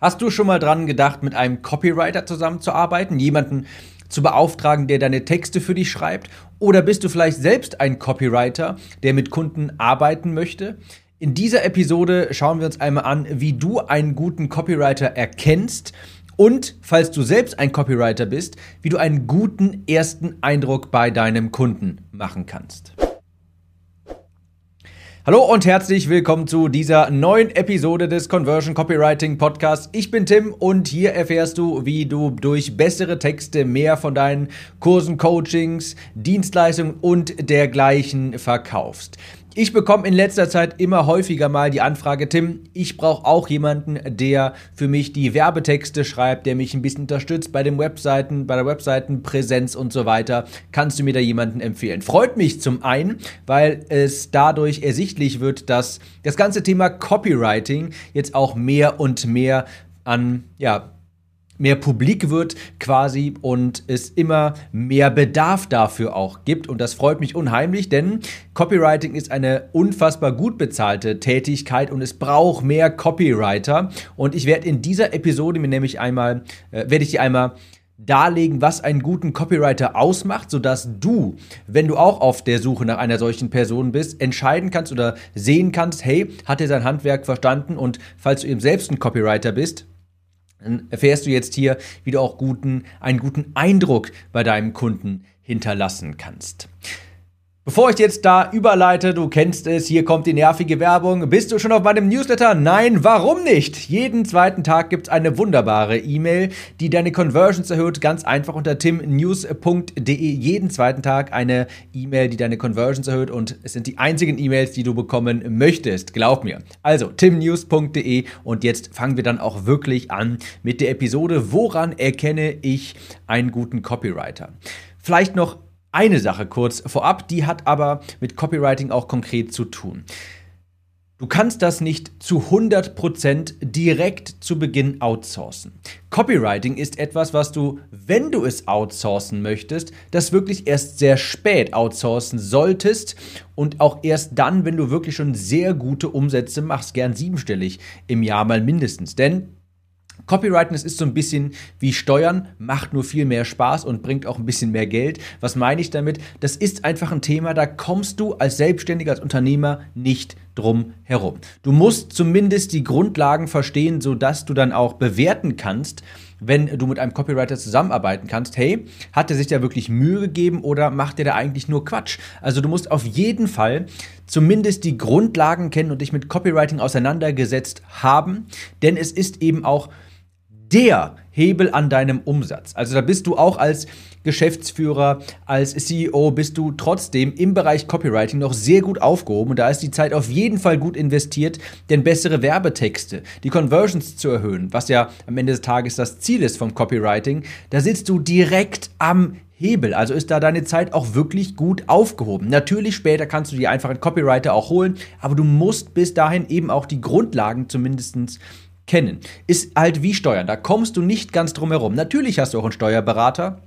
Hast du schon mal dran gedacht, mit einem Copywriter zusammenzuarbeiten, jemanden zu beauftragen, der deine Texte für dich schreibt? Oder bist du vielleicht selbst ein Copywriter, der mit Kunden arbeiten möchte? In dieser Episode schauen wir uns einmal an, wie du einen guten Copywriter erkennst und, falls du selbst ein Copywriter bist, wie du einen guten ersten Eindruck bei deinem Kunden machen kannst. Hallo und herzlich willkommen zu dieser neuen Episode des Conversion Copywriting Podcasts. Ich bin Tim und hier erfährst du, wie du durch bessere Texte mehr von deinen Kursen, Coachings, Dienstleistungen und dergleichen verkaufst. Ich bekomme in letzter Zeit immer häufiger mal die Anfrage, Tim, ich brauche auch jemanden, der für mich die Werbetexte schreibt, der mich ein bisschen unterstützt bei den Webseiten, bei der Webseitenpräsenz und so weiter. Kannst du mir da jemanden empfehlen? Freut mich zum einen, weil es dadurch ersichtlich wird, dass das ganze Thema Copywriting jetzt auch mehr und mehr an ja, mehr publik wird quasi und es immer mehr Bedarf dafür auch gibt. Und das freut mich unheimlich, denn Copywriting ist eine unfassbar gut bezahlte Tätigkeit und es braucht mehr Copywriter. Und ich werde in dieser Episode mir nämlich einmal, äh, werde ich dir einmal darlegen, was einen guten Copywriter ausmacht, sodass du, wenn du auch auf der Suche nach einer solchen Person bist, entscheiden kannst oder sehen kannst, hey, hat er sein Handwerk verstanden und falls du eben selbst ein Copywriter bist, erfährst du jetzt hier, wie du auch guten, einen guten Eindruck bei deinem Kunden hinterlassen kannst. Bevor ich jetzt da überleite, du kennst es, hier kommt die nervige Werbung. Bist du schon auf meinem Newsletter? Nein, warum nicht? Jeden zweiten Tag gibt es eine wunderbare E-Mail, die deine Conversions erhöht. Ganz einfach unter timnews.de. Jeden zweiten Tag eine E-Mail, die deine Conversions erhöht. Und es sind die einzigen E-Mails, die du bekommen möchtest. Glaub mir. Also timnews.de. Und jetzt fangen wir dann auch wirklich an mit der Episode. Woran erkenne ich einen guten Copywriter? Vielleicht noch eine Sache kurz vorab, die hat aber mit Copywriting auch konkret zu tun. Du kannst das nicht zu 100% direkt zu Beginn outsourcen. Copywriting ist etwas, was du, wenn du es outsourcen möchtest, das wirklich erst sehr spät outsourcen solltest und auch erst dann, wenn du wirklich schon sehr gute Umsätze machst, gern siebenstellig im Jahr mal mindestens. Denn Copywriting, ist so ein bisschen wie Steuern, macht nur viel mehr Spaß und bringt auch ein bisschen mehr Geld. Was meine ich damit? Das ist einfach ein Thema, da kommst du als Selbstständiger, als Unternehmer nicht drum herum. Du musst zumindest die Grundlagen verstehen, sodass du dann auch bewerten kannst, wenn du mit einem Copywriter zusammenarbeiten kannst, hey, hat er sich da wirklich Mühe gegeben oder macht er da eigentlich nur Quatsch? Also du musst auf jeden Fall zumindest die Grundlagen kennen und dich mit Copywriting auseinandergesetzt haben, denn es ist eben auch der Hebel an deinem Umsatz. Also da bist du auch als Geschäftsführer, als CEO, bist du trotzdem im Bereich Copywriting noch sehr gut aufgehoben und da ist die Zeit auf jeden Fall gut investiert, denn bessere Werbetexte, die Conversions zu erhöhen, was ja am Ende des Tages das Ziel ist vom Copywriting, da sitzt du direkt am Hebel. Also ist da deine Zeit auch wirklich gut aufgehoben. Natürlich später kannst du dir einfach einen Copywriter auch holen, aber du musst bis dahin eben auch die Grundlagen zumindest kennen. Ist halt wie Steuern. Da kommst du nicht ganz drum herum. Natürlich hast du auch einen Steuerberater.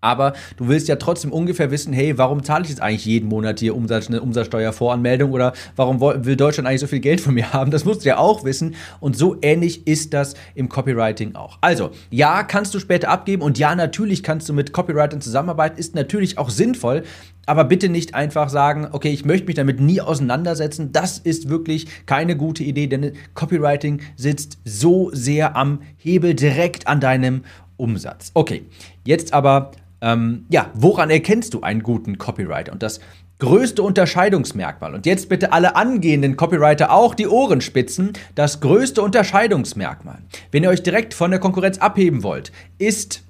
Aber du willst ja trotzdem ungefähr wissen, hey, warum zahle ich jetzt eigentlich jeden Monat hier Umsatz, eine Umsatzsteuervoranmeldung oder warum will Deutschland eigentlich so viel Geld von mir haben? Das musst du ja auch wissen. Und so ähnlich ist das im Copywriting auch. Also, ja, kannst du später abgeben und ja, natürlich kannst du mit Copywritern zusammenarbeiten, ist natürlich auch sinnvoll. Aber bitte nicht einfach sagen, okay, ich möchte mich damit nie auseinandersetzen. Das ist wirklich keine gute Idee, denn Copywriting sitzt so sehr am Hebel direkt an deinem Umsatz. Okay, jetzt aber, ähm, ja, woran erkennst du einen guten Copywriter? Und das größte Unterscheidungsmerkmal, und jetzt bitte alle angehenden Copywriter auch die Ohren spitzen, das größte Unterscheidungsmerkmal, wenn ihr euch direkt von der Konkurrenz abheben wollt, ist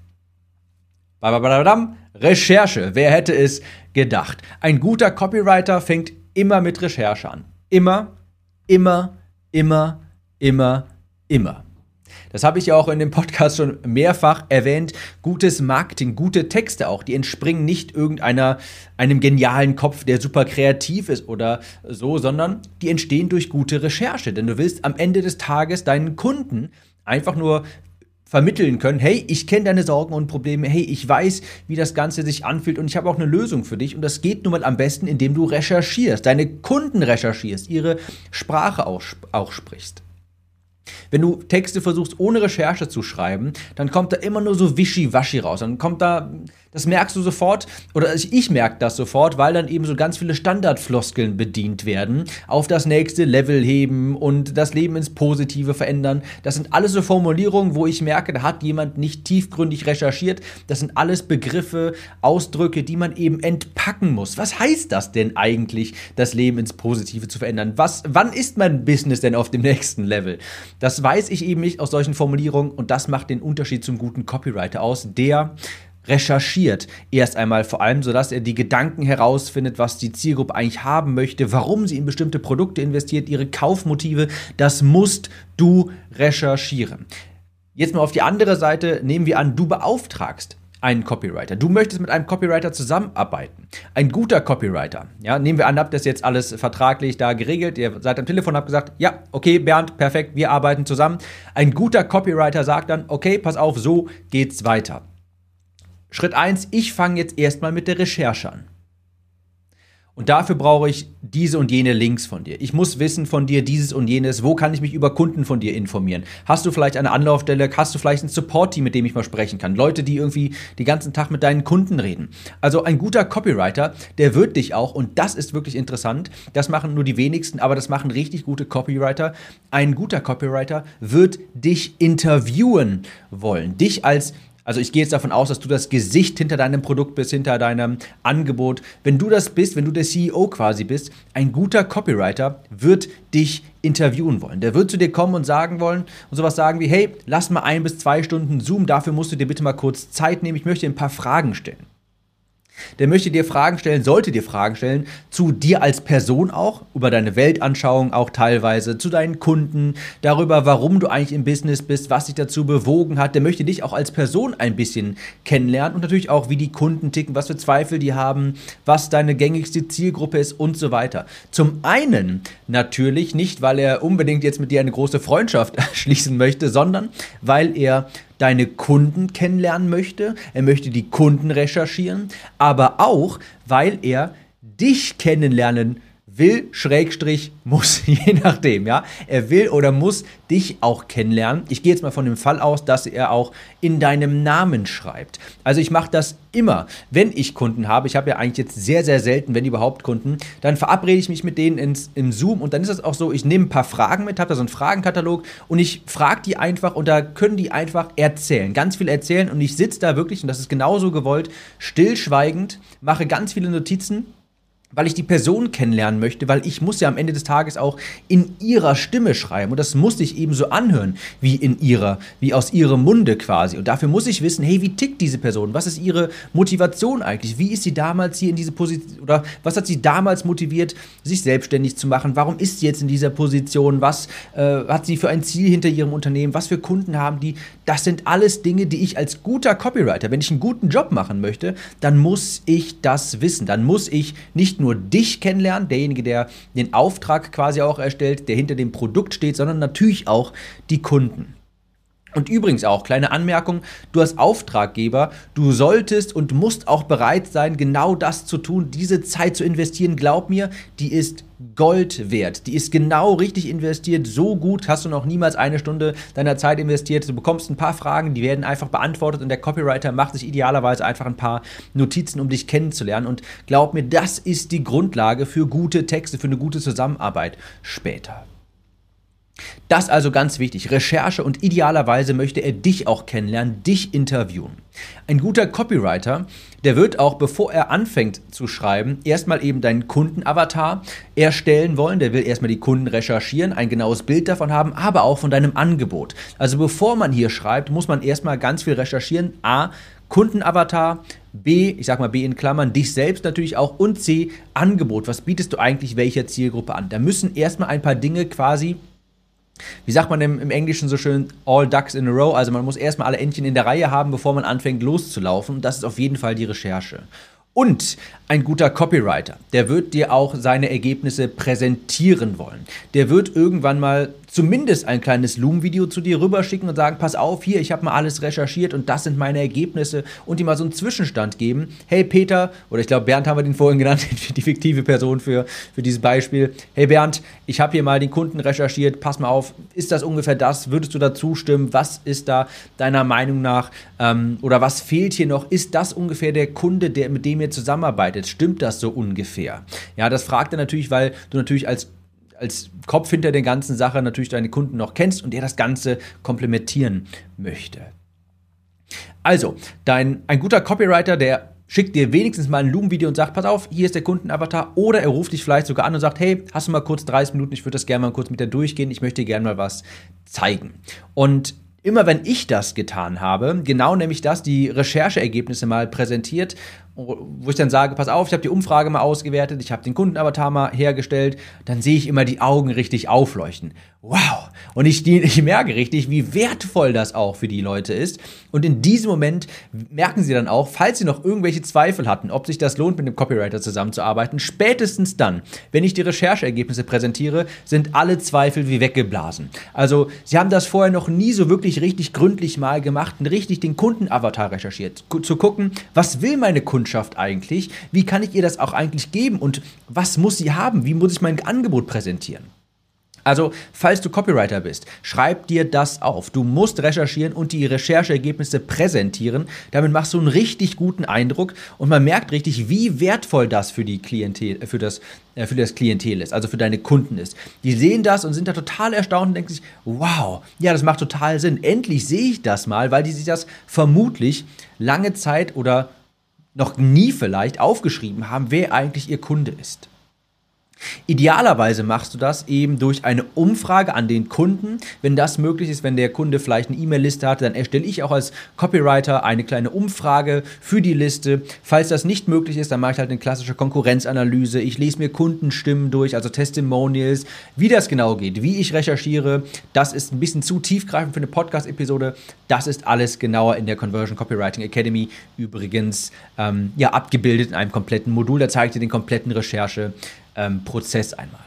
Recherche. Wer hätte es gedacht? Ein guter Copywriter fängt immer mit Recherche an. Immer, immer, immer, immer, immer. Das habe ich ja auch in dem Podcast schon mehrfach erwähnt. Gutes Marketing, gute Texte auch, die entspringen nicht irgendeiner einem genialen Kopf, der super kreativ ist oder so, sondern die entstehen durch gute Recherche. Denn du willst am Ende des Tages deinen Kunden einfach nur vermitteln können, hey, ich kenne deine Sorgen und Probleme, hey, ich weiß, wie das Ganze sich anfühlt und ich habe auch eine Lösung für dich und das geht nun mal am besten, indem du recherchierst, deine Kunden recherchierst, ihre Sprache auch, auch sprichst. Wenn du Texte versuchst, ohne Recherche zu schreiben, dann kommt da immer nur so wischiwaschi raus. Dann kommt da, das merkst du sofort, oder ich merke das sofort, weil dann eben so ganz viele Standardfloskeln bedient werden. Auf das nächste Level heben und das Leben ins Positive verändern. Das sind alles so Formulierungen, wo ich merke, da hat jemand nicht tiefgründig recherchiert. Das sind alles Begriffe, Ausdrücke, die man eben entpacken muss. Was heißt das denn eigentlich, das Leben ins Positive zu verändern? Was, wann ist mein Business denn auf dem nächsten Level? Das weiß ich eben nicht aus solchen Formulierungen und das macht den Unterschied zum guten Copywriter aus, der recherchiert erst einmal vor allem, sodass er die Gedanken herausfindet, was die Zielgruppe eigentlich haben möchte, warum sie in bestimmte Produkte investiert, ihre Kaufmotive. Das musst du recherchieren. Jetzt mal auf die andere Seite nehmen wir an, du beauftragst einen Copywriter. Du möchtest mit einem Copywriter zusammenarbeiten. Ein guter Copywriter. Ja, nehmen wir an, habt das jetzt alles vertraglich da geregelt. Ihr seid am Telefon, habt gesagt, ja, okay, Bernd, perfekt, wir arbeiten zusammen. Ein guter Copywriter sagt dann, okay, pass auf, so geht's weiter. Schritt 1, ich fange jetzt erstmal mit der Recherche an. Und dafür brauche ich diese und jene Links von dir. Ich muss wissen von dir dieses und jenes. Wo kann ich mich über Kunden von dir informieren? Hast du vielleicht eine Anlaufstelle? Hast du vielleicht ein Support-Team, mit dem ich mal sprechen kann? Leute, die irgendwie den ganzen Tag mit deinen Kunden reden. Also ein guter Copywriter, der wird dich auch, und das ist wirklich interessant, das machen nur die wenigsten, aber das machen richtig gute Copywriter. Ein guter Copywriter wird dich interviewen wollen. Dich als also ich gehe jetzt davon aus, dass du das Gesicht hinter deinem Produkt bist, hinter deinem Angebot. Wenn du das bist, wenn du der CEO quasi bist, ein guter Copywriter wird dich interviewen wollen. Der wird zu dir kommen und sagen wollen und sowas sagen wie, hey, lass mal ein bis zwei Stunden Zoom, dafür musst du dir bitte mal kurz Zeit nehmen, ich möchte dir ein paar Fragen stellen. Der möchte dir Fragen stellen, sollte dir Fragen stellen, zu dir als Person auch, über deine Weltanschauung auch teilweise, zu deinen Kunden, darüber, warum du eigentlich im Business bist, was dich dazu bewogen hat. Der möchte dich auch als Person ein bisschen kennenlernen und natürlich auch, wie die Kunden ticken, was für Zweifel die haben, was deine gängigste Zielgruppe ist und so weiter. Zum einen natürlich nicht, weil er unbedingt jetzt mit dir eine große Freundschaft schließen möchte, sondern weil er deine Kunden kennenlernen möchte, er möchte die Kunden recherchieren, aber auch, weil er dich kennenlernen will, Schrägstrich, muss, je nachdem, ja. Er will oder muss dich auch kennenlernen. Ich gehe jetzt mal von dem Fall aus, dass er auch in deinem Namen schreibt. Also ich mache das immer, wenn ich Kunden habe. Ich habe ja eigentlich jetzt sehr, sehr selten, wenn überhaupt Kunden. Dann verabrede ich mich mit denen ins, im Zoom und dann ist es auch so, ich nehme ein paar Fragen mit, habe da so einen Fragenkatalog und ich frage die einfach und da können die einfach erzählen, ganz viel erzählen und ich sitze da wirklich, und das ist genauso gewollt, stillschweigend, mache ganz viele Notizen weil ich die Person kennenlernen möchte, weil ich muss ja am Ende des Tages auch in ihrer Stimme schreiben und das muss ich eben so anhören, wie in ihrer, wie aus ihrem Munde quasi. Und dafür muss ich wissen, hey, wie tickt diese Person? Was ist ihre Motivation eigentlich? Wie ist sie damals hier in diese Position oder was hat sie damals motiviert, sich selbstständig zu machen? Warum ist sie jetzt in dieser Position? Was äh, hat sie für ein Ziel hinter ihrem Unternehmen? Was für Kunden haben die? Das sind alles Dinge, die ich als guter Copywriter, wenn ich einen guten Job machen möchte, dann muss ich das wissen. Dann muss ich nicht nicht nur dich kennenlernen, derjenige, der den Auftrag quasi auch erstellt, der hinter dem Produkt steht, sondern natürlich auch die Kunden. Und übrigens auch, kleine Anmerkung, du als Auftraggeber, du solltest und musst auch bereit sein, genau das zu tun, diese Zeit zu investieren. Glaub mir, die ist Gold wert. Die ist genau richtig investiert. So gut hast du noch niemals eine Stunde deiner Zeit investiert. Du bekommst ein paar Fragen, die werden einfach beantwortet und der Copywriter macht sich idealerweise einfach ein paar Notizen, um dich kennenzulernen. Und glaub mir, das ist die Grundlage für gute Texte, für eine gute Zusammenarbeit später. Das also ganz wichtig. Recherche und idealerweise möchte er dich auch kennenlernen, dich interviewen. Ein guter Copywriter, der wird auch, bevor er anfängt zu schreiben, erstmal eben deinen Kundenavatar erstellen wollen. Der will erstmal die Kunden recherchieren, ein genaues Bild davon haben, aber auch von deinem Angebot. Also bevor man hier schreibt, muss man erstmal ganz viel recherchieren. A, Kundenavatar, B, ich sag mal B in Klammern, dich selbst natürlich auch und C, Angebot. Was bietest du eigentlich welcher Zielgruppe an? Da müssen erstmal ein paar Dinge quasi wie sagt man im, im, Englischen so schön, all ducks in a row, also man muss erstmal alle Entchen in der Reihe haben, bevor man anfängt loszulaufen. Das ist auf jeden Fall die Recherche. Und ein guter Copywriter, der wird dir auch seine Ergebnisse präsentieren wollen. Der wird irgendwann mal zumindest ein kleines Loom-Video zu dir rüberschicken und sagen, pass auf, hier, ich habe mal alles recherchiert und das sind meine Ergebnisse und dir mal so einen Zwischenstand geben. Hey Peter, oder ich glaube Bernd haben wir den vorhin genannt, die fiktive Person für, für dieses Beispiel. Hey Bernd, ich habe hier mal den Kunden recherchiert, pass mal auf, ist das ungefähr das? Würdest du da zustimmen? Was ist da deiner Meinung nach ähm, oder was fehlt hier noch? Ist das ungefähr der Kunde, der, mit dem ihr zusammenarbeitet? Stimmt das so ungefähr? Ja, das fragt er natürlich, weil du natürlich als als Kopf hinter der ganzen Sache natürlich deine Kunden noch kennst und der das Ganze komplementieren möchte. Also, dein, ein guter Copywriter, der schickt dir wenigstens mal ein Loom-Video und sagt, pass auf, hier ist der Kundenavatar. Oder er ruft dich vielleicht sogar an und sagt, hey, hast du mal kurz 30 Minuten, ich würde das gerne mal kurz mit dir durchgehen, ich möchte dir gerne mal was zeigen. Und immer wenn ich das getan habe, genau nämlich das, die Rechercheergebnisse mal präsentiert wo ich dann sage, pass auf, ich habe die Umfrage mal ausgewertet, ich habe den Kundenavatar mal hergestellt, dann sehe ich immer die Augen richtig aufleuchten. Wow! Und ich, ich merke richtig, wie wertvoll das auch für die Leute ist. Und in diesem Moment merken sie dann auch, falls sie noch irgendwelche Zweifel hatten, ob sich das lohnt, mit einem Copywriter zusammenzuarbeiten, spätestens dann, wenn ich die Rechercheergebnisse präsentiere, sind alle Zweifel wie weggeblasen. Also, sie haben das vorher noch nie so wirklich richtig gründlich mal gemacht und richtig den Kundenavatar recherchiert. Zu gucken, was will meine Kunde Kundschaft eigentlich? Wie kann ich ihr das auch eigentlich geben? Und was muss sie haben? Wie muss ich mein Angebot präsentieren? Also, falls du Copywriter bist, schreib dir das auf. Du musst recherchieren und die Rechercheergebnisse präsentieren. Damit machst du einen richtig guten Eindruck und man merkt richtig, wie wertvoll das für die Klientel, für das, äh, für das Klientel ist, also für deine Kunden ist. Die sehen das und sind da total erstaunt und denken sich, wow, ja, das macht total Sinn. Endlich sehe ich das mal, weil die sich das vermutlich lange Zeit oder noch nie vielleicht aufgeschrieben haben, wer eigentlich ihr Kunde ist. Idealerweise machst du das eben durch eine Umfrage an den Kunden. Wenn das möglich ist, wenn der Kunde vielleicht eine E-Mail-Liste hat, dann erstelle ich auch als Copywriter eine kleine Umfrage für die Liste. Falls das nicht möglich ist, dann mache ich halt eine klassische Konkurrenzanalyse. Ich lese mir Kundenstimmen durch, also Testimonials, wie das genau geht, wie ich recherchiere. Das ist ein bisschen zu tiefgreifend für eine Podcast-Episode. Das ist alles genauer in der Conversion Copywriting Academy übrigens ähm, ja, abgebildet in einem kompletten Modul. Da zeige ich dir den kompletten Recherche ähm, Prozess einmal.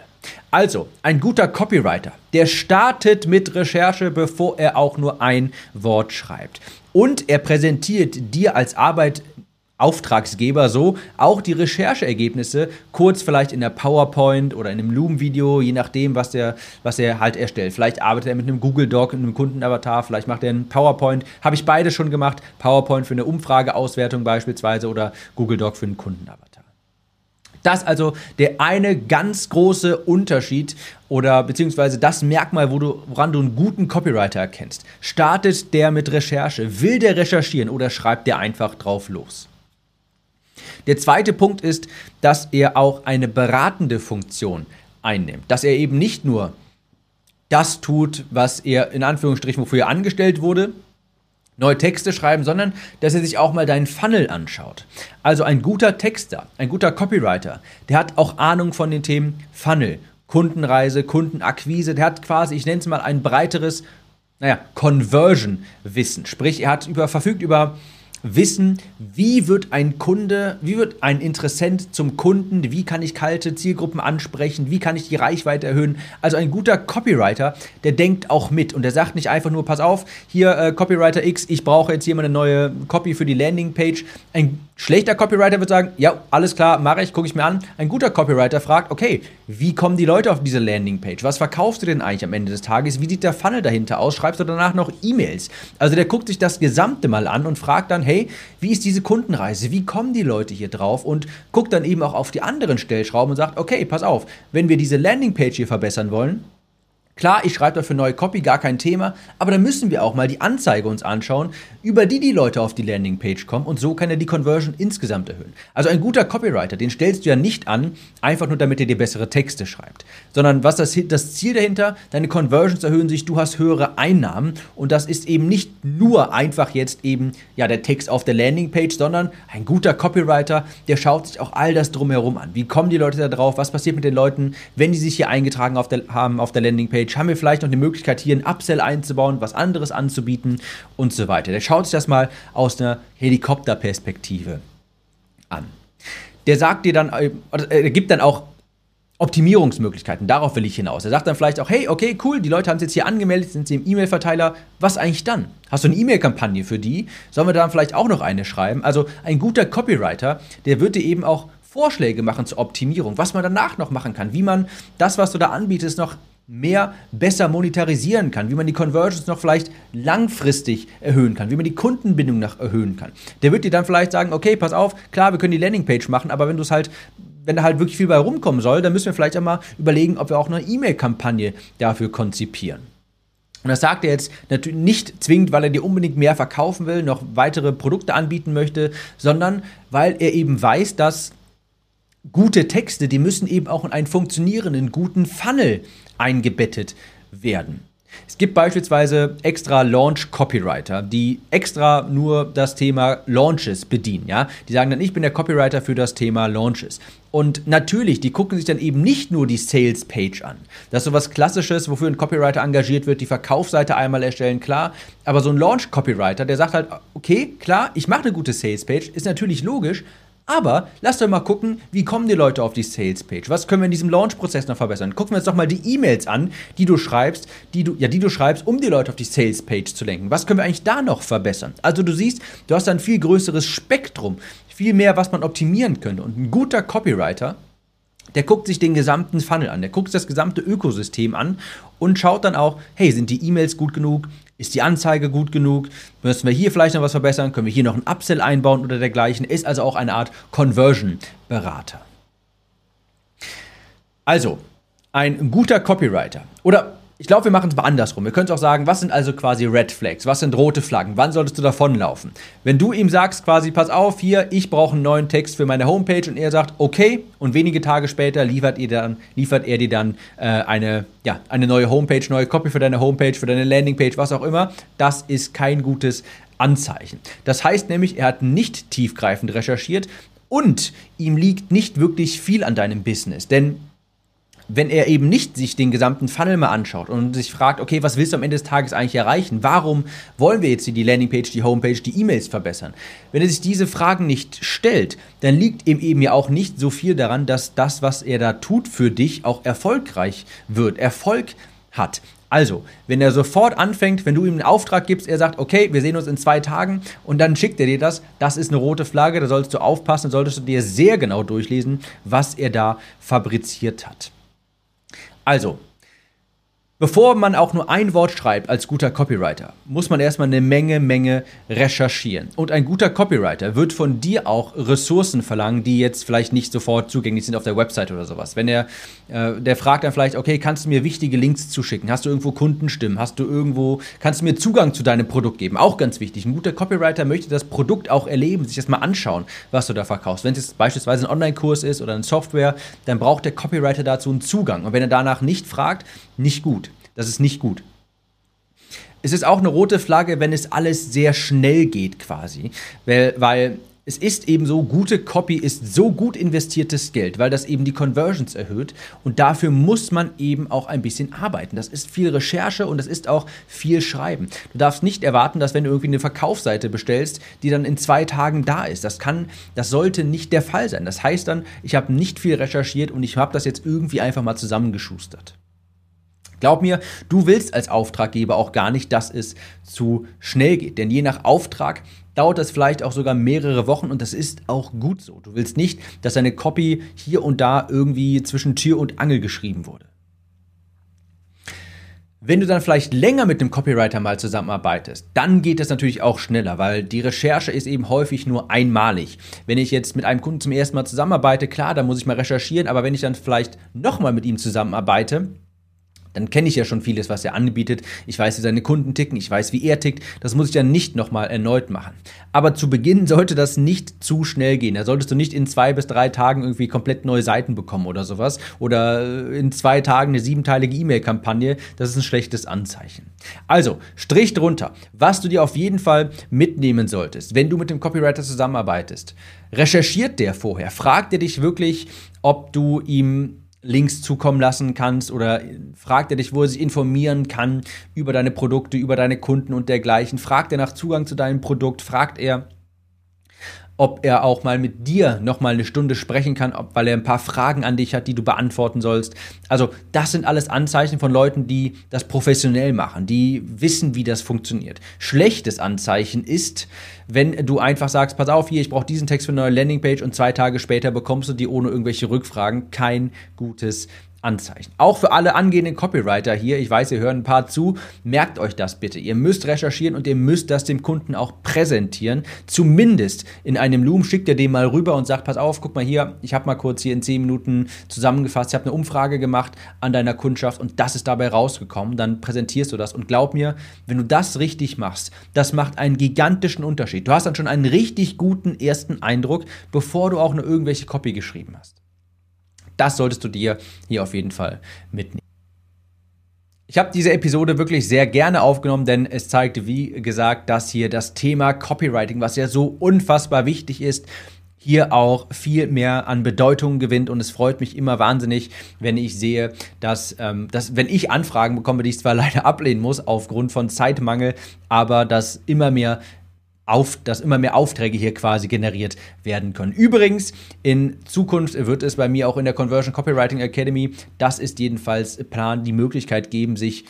Also, ein guter Copywriter, der startet mit Recherche, bevor er auch nur ein Wort schreibt. Und er präsentiert dir als Arbeit Auftragsgeber so auch die Rechercheergebnisse kurz vielleicht in der PowerPoint oder in einem Loom-Video, je nachdem, was der, was er halt erstellt. Vielleicht arbeitet er mit einem Google Doc, einem Kundenavatar, vielleicht macht er einen PowerPoint. Habe ich beide schon gemacht. PowerPoint für eine Umfrageauswertung beispielsweise oder Google Doc für einen Kundenavatar. Das also der eine ganz große Unterschied oder beziehungsweise das Merkmal, wo du, woran du einen guten Copywriter erkennst. Startet der mit Recherche? Will der recherchieren oder schreibt der einfach drauf los? Der zweite Punkt ist, dass er auch eine beratende Funktion einnimmt. Dass er eben nicht nur das tut, was er in Anführungsstrichen, wofür er angestellt wurde, neue Texte schreiben, sondern dass er sich auch mal deinen Funnel anschaut. Also ein guter Texter, ein guter Copywriter, der hat auch Ahnung von den Themen Funnel, Kundenreise, Kundenakquise, der hat quasi, ich nenne es mal ein breiteres, naja, Conversion-Wissen. Sprich, er hat über, verfügt über wissen, wie wird ein Kunde, wie wird ein Interessent zum Kunden, wie kann ich kalte Zielgruppen ansprechen, wie kann ich die Reichweite erhöhen. Also ein guter Copywriter, der denkt auch mit und der sagt nicht einfach nur, pass auf, hier äh, Copywriter X, ich brauche jetzt hier mal eine neue Copy für die Landingpage. Ein schlechter Copywriter wird sagen, ja, alles klar, mache ich, gucke ich mir an. Ein guter Copywriter fragt, okay, wie kommen die Leute auf diese Landingpage? Was verkaufst du denn eigentlich am Ende des Tages? Wie sieht der Funnel dahinter aus? Schreibst du danach noch E-Mails? Also der guckt sich das Gesamte mal an und fragt dann, hey, wie ist diese Kundenreise? Wie kommen die Leute hier drauf? Und guckt dann eben auch auf die anderen Stellschrauben und sagt, okay, pass auf, wenn wir diese Landingpage hier verbessern wollen, Klar, ich schreibe dafür neue Copy, gar kein Thema, aber dann müssen wir auch mal die Anzeige uns anschauen, über die die Leute auf die Landingpage kommen und so kann er die Conversion insgesamt erhöhen. Also ein guter Copywriter, den stellst du ja nicht an, einfach nur damit er dir bessere Texte schreibt, sondern was das, das Ziel dahinter, deine Conversions erhöhen sich, du hast höhere Einnahmen und das ist eben nicht nur einfach jetzt eben ja der Text auf der Landingpage, sondern ein guter Copywriter, der schaut sich auch all das drumherum an. Wie kommen die Leute da drauf? Was passiert mit den Leuten, wenn die sich hier eingetragen auf der, haben auf der Landingpage? Page haben wir vielleicht noch eine Möglichkeit, hier ein Upsell einzubauen, was anderes anzubieten und so weiter. Der schaut sich das mal aus einer Helikopterperspektive an. Der sagt dir dann, äh, er gibt dann auch Optimierungsmöglichkeiten, darauf will ich hinaus. Er sagt dann vielleicht auch, hey, okay, cool, die Leute haben es jetzt hier angemeldet, sind sie im E-Mail-Verteiler, was eigentlich dann? Hast du eine E-Mail-Kampagne für die? Sollen wir dann vielleicht auch noch eine schreiben? Also ein guter Copywriter, der wird dir eben auch Vorschläge machen zur Optimierung, was man danach noch machen kann, wie man das, was du da anbietest, noch mehr besser monetarisieren kann, wie man die Conversions noch vielleicht langfristig erhöhen kann, wie man die Kundenbindung noch erhöhen kann. Der wird dir dann vielleicht sagen, okay, pass auf, klar, wir können die Landingpage machen, aber wenn du es halt wenn da halt wirklich viel bei rumkommen soll, dann müssen wir vielleicht einmal überlegen, ob wir auch eine E-Mail-Kampagne dafür konzipieren. Und das sagt er jetzt natürlich nicht zwingend, weil er dir unbedingt mehr verkaufen will, noch weitere Produkte anbieten möchte, sondern weil er eben weiß, dass gute Texte, die müssen eben auch in einen funktionierenden, guten Funnel eingebettet werden. Es gibt beispielsweise extra Launch-Copywriter, die extra nur das Thema Launches bedienen. Ja? Die sagen dann, ich bin der Copywriter für das Thema Launches. Und natürlich, die gucken sich dann eben nicht nur die Sales-Page an. Das ist so was Klassisches, wofür ein Copywriter engagiert wird, die Verkaufsseite einmal erstellen, klar. Aber so ein Launch-Copywriter, der sagt halt, okay, klar, ich mache eine gute Sales-Page, ist natürlich logisch, aber lasst euch mal gucken, wie kommen die Leute auf die Sales-Page? Was können wir in diesem Launch-Prozess noch verbessern? Gucken wir uns doch mal die E-Mails an, die du schreibst, die du, ja, die du schreibst, um die Leute auf die Sales-Page zu lenken. Was können wir eigentlich da noch verbessern? Also du siehst, du hast ein viel größeres Spektrum, viel mehr, was man optimieren könnte. Und ein guter Copywriter, der guckt sich den gesamten Funnel an, der guckt das gesamte Ökosystem an und schaut dann auch, hey, sind die E-Mails gut genug? Ist die Anzeige gut genug? Müssen wir hier vielleicht noch was verbessern? Können wir hier noch ein Upsell einbauen oder dergleichen? Ist also auch eine Art Conversion-Berater. Also, ein guter Copywriter oder ich glaube, wir machen es mal andersrum. Wir können auch sagen, was sind also quasi Red Flags? Was sind rote Flaggen? Wann solltest du davonlaufen? Wenn du ihm sagst, quasi, pass auf, hier, ich brauche einen neuen Text für meine Homepage und er sagt, okay, und wenige Tage später liefert, ihr dann, liefert er dir dann äh, eine, ja, eine neue Homepage, neue Copy für deine Homepage, für deine Landingpage, was auch immer, das ist kein gutes Anzeichen. Das heißt nämlich, er hat nicht tiefgreifend recherchiert und ihm liegt nicht wirklich viel an deinem Business. Denn wenn er eben nicht sich den gesamten Funnel mal anschaut und sich fragt, okay, was willst du am Ende des Tages eigentlich erreichen? Warum wollen wir jetzt die Landingpage, die Homepage, die E-Mails verbessern? Wenn er sich diese Fragen nicht stellt, dann liegt ihm eben ja auch nicht so viel daran, dass das, was er da tut für dich, auch erfolgreich wird, Erfolg hat. Also, wenn er sofort anfängt, wenn du ihm einen Auftrag gibst, er sagt, okay, wir sehen uns in zwei Tagen und dann schickt er dir das, das ist eine rote Flagge, da solltest du aufpassen, solltest du dir sehr genau durchlesen, was er da fabriziert hat. Also, Bevor man auch nur ein Wort schreibt als guter Copywriter, muss man erstmal eine Menge, Menge recherchieren. Und ein guter Copywriter wird von dir auch Ressourcen verlangen, die jetzt vielleicht nicht sofort zugänglich sind auf der Website oder sowas. Wenn er, äh, der fragt dann vielleicht, okay, kannst du mir wichtige Links zuschicken? Hast du irgendwo Kundenstimmen? Hast du irgendwo, kannst du mir Zugang zu deinem Produkt geben? Auch ganz wichtig. Ein guter Copywriter möchte das Produkt auch erleben, sich das mal anschauen, was du da verkaufst. Wenn es jetzt beispielsweise ein Online-Kurs ist oder eine Software, dann braucht der Copywriter dazu einen Zugang. Und wenn er danach nicht fragt, nicht gut. Das ist nicht gut. Es ist auch eine rote Flagge, wenn es alles sehr schnell geht quasi, weil, weil es ist eben so, gute Copy ist so gut investiertes Geld, weil das eben die Conversions erhöht und dafür muss man eben auch ein bisschen arbeiten. Das ist viel Recherche und das ist auch viel Schreiben. Du darfst nicht erwarten, dass wenn du irgendwie eine Verkaufsseite bestellst, die dann in zwei Tagen da ist. Das kann, das sollte nicht der Fall sein. Das heißt dann, ich habe nicht viel recherchiert und ich habe das jetzt irgendwie einfach mal zusammengeschustert. Glaub mir, du willst als Auftraggeber auch gar nicht, dass es zu schnell geht. Denn je nach Auftrag dauert das vielleicht auch sogar mehrere Wochen und das ist auch gut so. Du willst nicht, dass deine Copy hier und da irgendwie zwischen Tür und Angel geschrieben wurde. Wenn du dann vielleicht länger mit einem Copywriter mal zusammenarbeitest, dann geht es natürlich auch schneller, weil die Recherche ist eben häufig nur einmalig. Wenn ich jetzt mit einem Kunden zum ersten Mal zusammenarbeite, klar, dann muss ich mal recherchieren, aber wenn ich dann vielleicht nochmal mit ihm zusammenarbeite, dann kenne ich ja schon vieles, was er anbietet. Ich weiß, wie seine Kunden ticken, ich weiß, wie er tickt. Das muss ich dann nicht nochmal erneut machen. Aber zu Beginn sollte das nicht zu schnell gehen. Da solltest du nicht in zwei bis drei Tagen irgendwie komplett neue Seiten bekommen oder sowas. Oder in zwei Tagen eine siebenteilige E-Mail-Kampagne. Das ist ein schlechtes Anzeichen. Also, Strich drunter. Was du dir auf jeden Fall mitnehmen solltest, wenn du mit dem Copywriter zusammenarbeitest. Recherchiert der vorher? Fragt er dich wirklich, ob du ihm Links zukommen lassen kannst oder fragt er dich, wo er sich informieren kann über deine Produkte, über deine Kunden und dergleichen. Fragt er nach Zugang zu deinem Produkt, fragt er, ob er auch mal mit dir nochmal eine Stunde sprechen kann, ob, weil er ein paar Fragen an dich hat, die du beantworten sollst. Also das sind alles Anzeichen von Leuten, die das professionell machen, die wissen, wie das funktioniert. Schlechtes Anzeichen ist, wenn du einfach sagst, pass auf, hier, ich brauche diesen Text für eine neue Landingpage und zwei Tage später bekommst du die ohne irgendwelche Rückfragen. Kein gutes Anzeichen. Auch für alle angehenden Copywriter hier, ich weiß, ihr hören ein paar zu, merkt euch das bitte. Ihr müsst recherchieren und ihr müsst das dem Kunden auch präsentieren. Zumindest in einem Loom schickt ihr dem mal rüber und sagt, pass auf, guck mal hier, ich habe mal kurz hier in 10 Minuten zusammengefasst, ich habe eine Umfrage gemacht an deiner Kundschaft und das ist dabei rausgekommen. Dann präsentierst du das und glaub mir, wenn du das richtig machst, das macht einen gigantischen Unterschied. Du hast dann schon einen richtig guten ersten Eindruck, bevor du auch nur irgendwelche Copy geschrieben hast. Das solltest du dir hier auf jeden Fall mitnehmen. Ich habe diese Episode wirklich sehr gerne aufgenommen, denn es zeigt, wie gesagt, dass hier das Thema Copywriting, was ja so unfassbar wichtig ist, hier auch viel mehr an Bedeutung gewinnt und es freut mich immer wahnsinnig, wenn ich sehe, dass, ähm, dass wenn ich Anfragen bekomme, die ich zwar leider ablehnen muss aufgrund von Zeitmangel, aber dass immer mehr auf, dass immer mehr Aufträge hier quasi generiert werden können. Übrigens, in Zukunft wird es bei mir auch in der Conversion Copywriting Academy, das ist jedenfalls Plan, die Möglichkeit geben, sich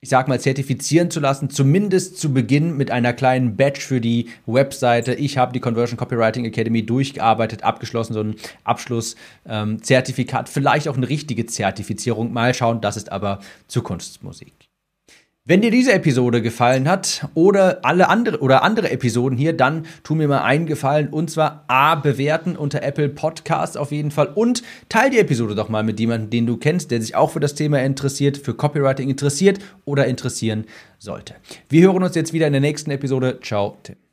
ich sag mal, zertifizieren zu lassen, zumindest zu Beginn mit einer kleinen Badge für die Webseite. Ich habe die Conversion Copywriting Academy durchgearbeitet, abgeschlossen, so ein Abschlusszertifikat, ähm, vielleicht auch eine richtige Zertifizierung. Mal schauen, das ist aber Zukunftsmusik. Wenn dir diese Episode gefallen hat oder alle andere oder andere Episoden hier, dann tu mir mal einen Gefallen und zwar A bewerten unter Apple Podcasts auf jeden Fall und teil die Episode doch mal mit jemandem, den du kennst, der sich auch für das Thema interessiert, für Copywriting interessiert oder interessieren sollte. Wir hören uns jetzt wieder in der nächsten Episode. Ciao, Tim.